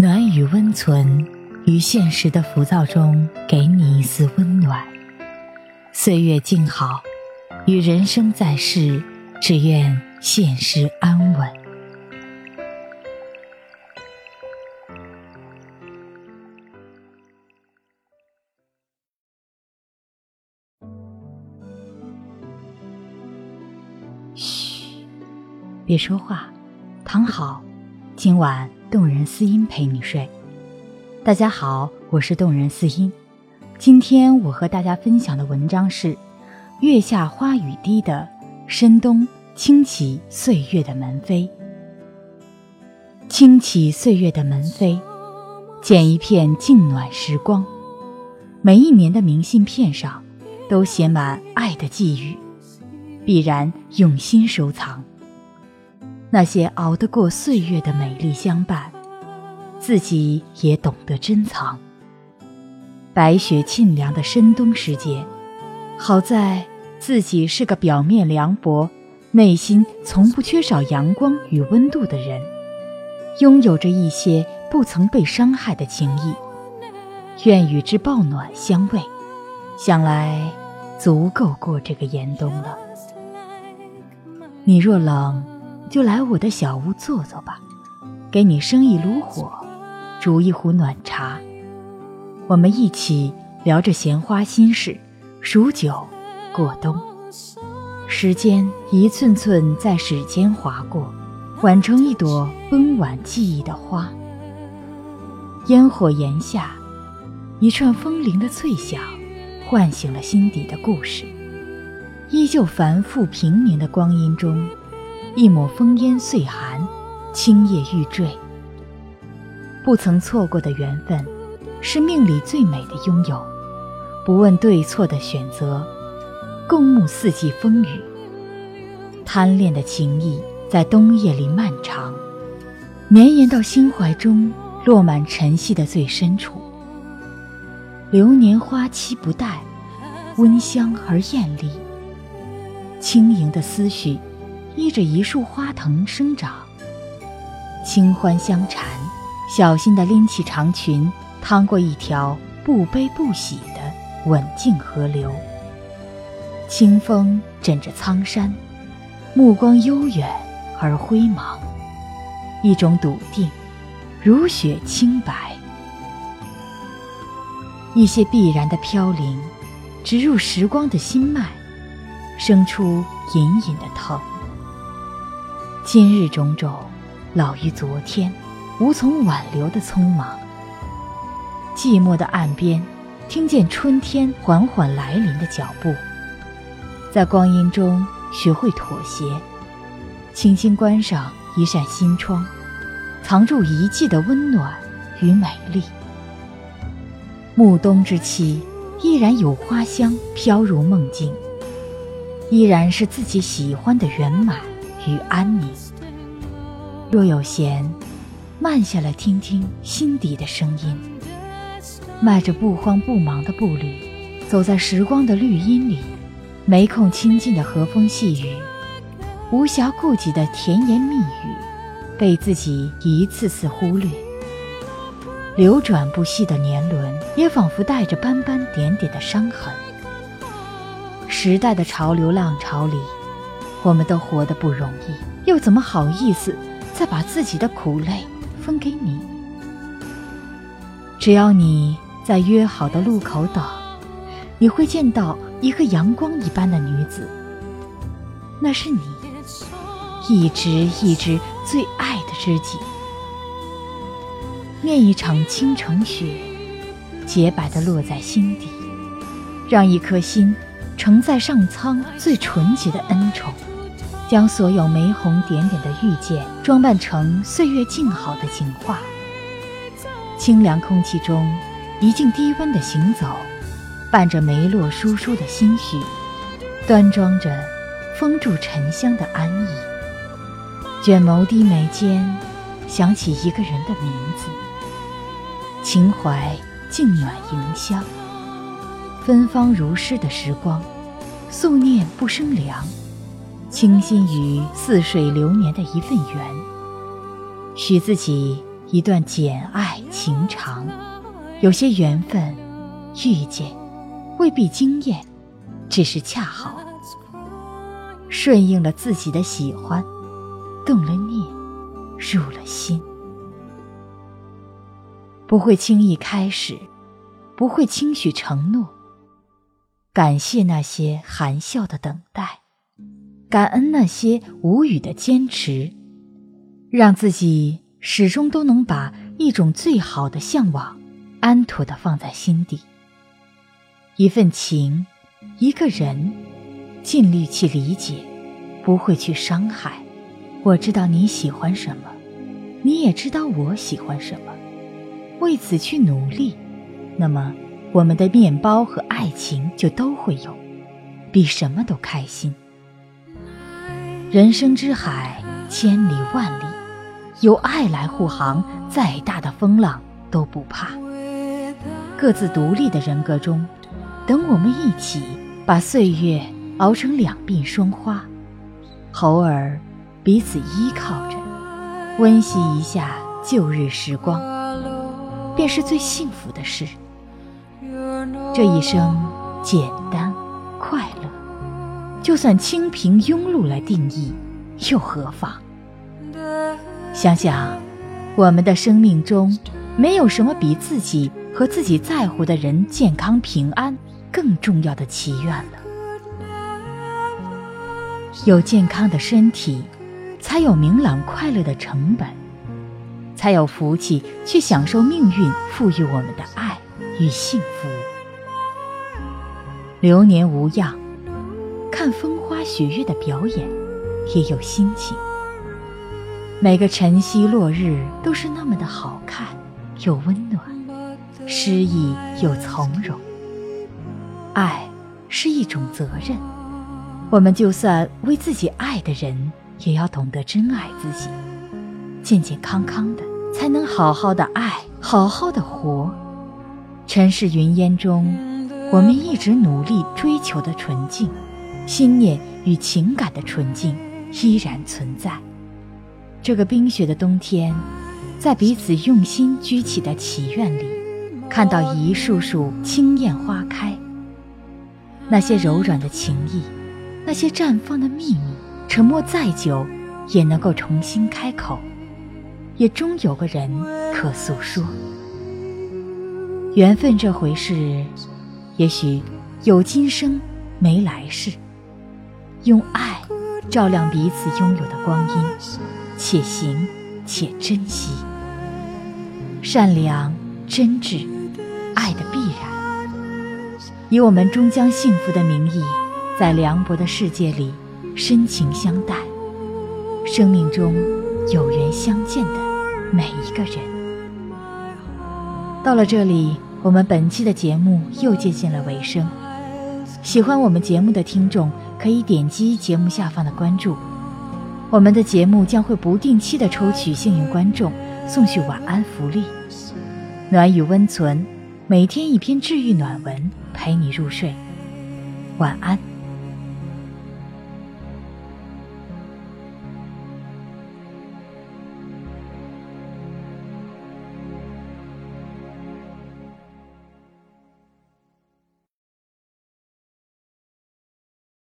暖与温存，于现实的浮躁中给你一丝温暖。岁月静好，与人生在世，只愿现实安稳。嘘，别说话，躺好，今晚。动人思音陪你睡，大家好，我是动人思音。今天我和大家分享的文章是《月下花雨滴》的深冬轻启岁月的门扉。轻启岁月的门扉，剪一片静暖时光。每一年的明信片上，都写满爱的寄语，必然用心收藏。那些熬得过岁月的美丽相伴，自己也懂得珍藏。白雪沁凉的深冬时节，好在自己是个表面凉薄、内心从不缺少阳光与温度的人，拥有着一些不曾被伤害的情谊，愿与之抱暖相慰，想来足够过这个严冬了。你若冷。就来我的小屋坐坐吧，给你生一炉火，煮一壶暖茶，我们一起聊着闲花心事，数九过冬。时间一寸寸在指尖划过，挽成一朵温婉记忆的花。烟火檐下，一串风铃的脆响，唤醒了心底的故事。依旧繁复平明的光阴中。一抹风烟岁寒，青叶欲坠。不曾错过的缘分，是命里最美的拥有。不问对错的选择，共沐四季风雨。贪恋的情谊，在冬夜里漫长，绵延到心怀中，落满晨曦的最深处。流年花期不待，温香而艳丽。轻盈的思绪。依着一束花藤生长，清欢相缠，小心地拎起长裙，趟过一条不悲不喜的稳静河流。清风枕着苍山，目光悠远而灰茫，一种笃定，如雪清白。一些必然的飘零，植入时光的心脉，生出隐隐的疼。今日种种，老于昨天，无从挽留的匆忙。寂寞的岸边，听见春天缓缓来临的脚步。在光阴中学会妥协，轻轻关上一扇心窗，藏住一季的温暖与美丽。暮冬之期，依然有花香飘入梦境，依然是自己喜欢的圆满。与安宁。若有闲，慢下来听听心底的声音，迈着不慌不忙的步履，走在时光的绿荫里，没空亲近的和风细雨，无暇顾及的甜言蜜语，被自己一次次忽略。流转不息的年轮，也仿佛带着斑斑点点的伤痕。时代的潮流浪潮里。我们都活得不容易，又怎么好意思再把自己的苦累分给你？只要你在约好的路口等，你会见到一个阳光一般的女子，那是你一直一直最爱的知己。念一场倾城雪，洁白的落在心底，让一颗心承载上苍最纯洁的恩宠。将所有玫红点点的遇见装扮成岁月静好的景画。清凉空气中，一径低温的行走，伴着梅落疏疏的心绪，端庄着风住沉香的安逸。卷眸低眉间，想起一个人的名字。情怀静暖盈香，芬芳如诗的时光，素念不生凉。倾心于似水流年的一份缘，许自己一段简爱情长，有些缘分遇见未必惊艳，只是恰好顺应了自己的喜欢，动了念，入了心。不会轻易开始，不会轻许承诺。感谢那些含笑的等待，感恩那些无语的坚持，让自己始终都能把一种最好的向往，安妥的放在心底。一份情，一个人，尽力去理解，不会去伤害。我知道你喜欢什么，你也知道我喜欢什么。为此去努力，那么我们的面包和爱情就都会有，比什么都开心。人生之海，千里万里，有爱来护航，再大的风浪都不怕。各自独立的人格中，等我们一起把岁月熬成两鬓霜花，偶尔彼此依靠着，温习一下旧日时光。便是最幸福的事。这一生简单快乐，就算清贫庸碌来定义，又何妨？想想，我们的生命中，没有什么比自己和自己在乎的人健康平安更重要的祈愿了。有健康的身体，才有明朗快乐的成本。才有福气去享受命运赋予我们的爱与幸福。流年无恙，看风花雪月的表演，也有心情。每个晨曦落日都是那么的好看，又温暖，诗意又从容。爱是一种责任，我们就算为自己爱的人，也要懂得珍爱自己。健健康康的，才能好好的爱，好好的活。尘世云烟中，我们一直努力追求的纯净，心念与情感的纯净依然存在。这个冰雪的冬天，在彼此用心居起的祈愿里，看到一束束青艳花开。那些柔软的情谊，那些绽放的秘密，沉默再久，也能够重新开口。也终有个人可诉说。缘分这回事，也许有今生没来世。用爱照亮彼此拥有的光阴，且行且珍惜。善良、真挚、爱的必然。以我们终将幸福的名义，在凉薄的世界里深情相待。生命中有缘相见的。每一个人，到了这里，我们本期的节目又接近了尾声。喜欢我们节目的听众，可以点击节目下方的关注。我们的节目将会不定期的抽取幸运观众，送去晚安福利，暖与温存，每天一篇治愈暖文，陪你入睡。晚安。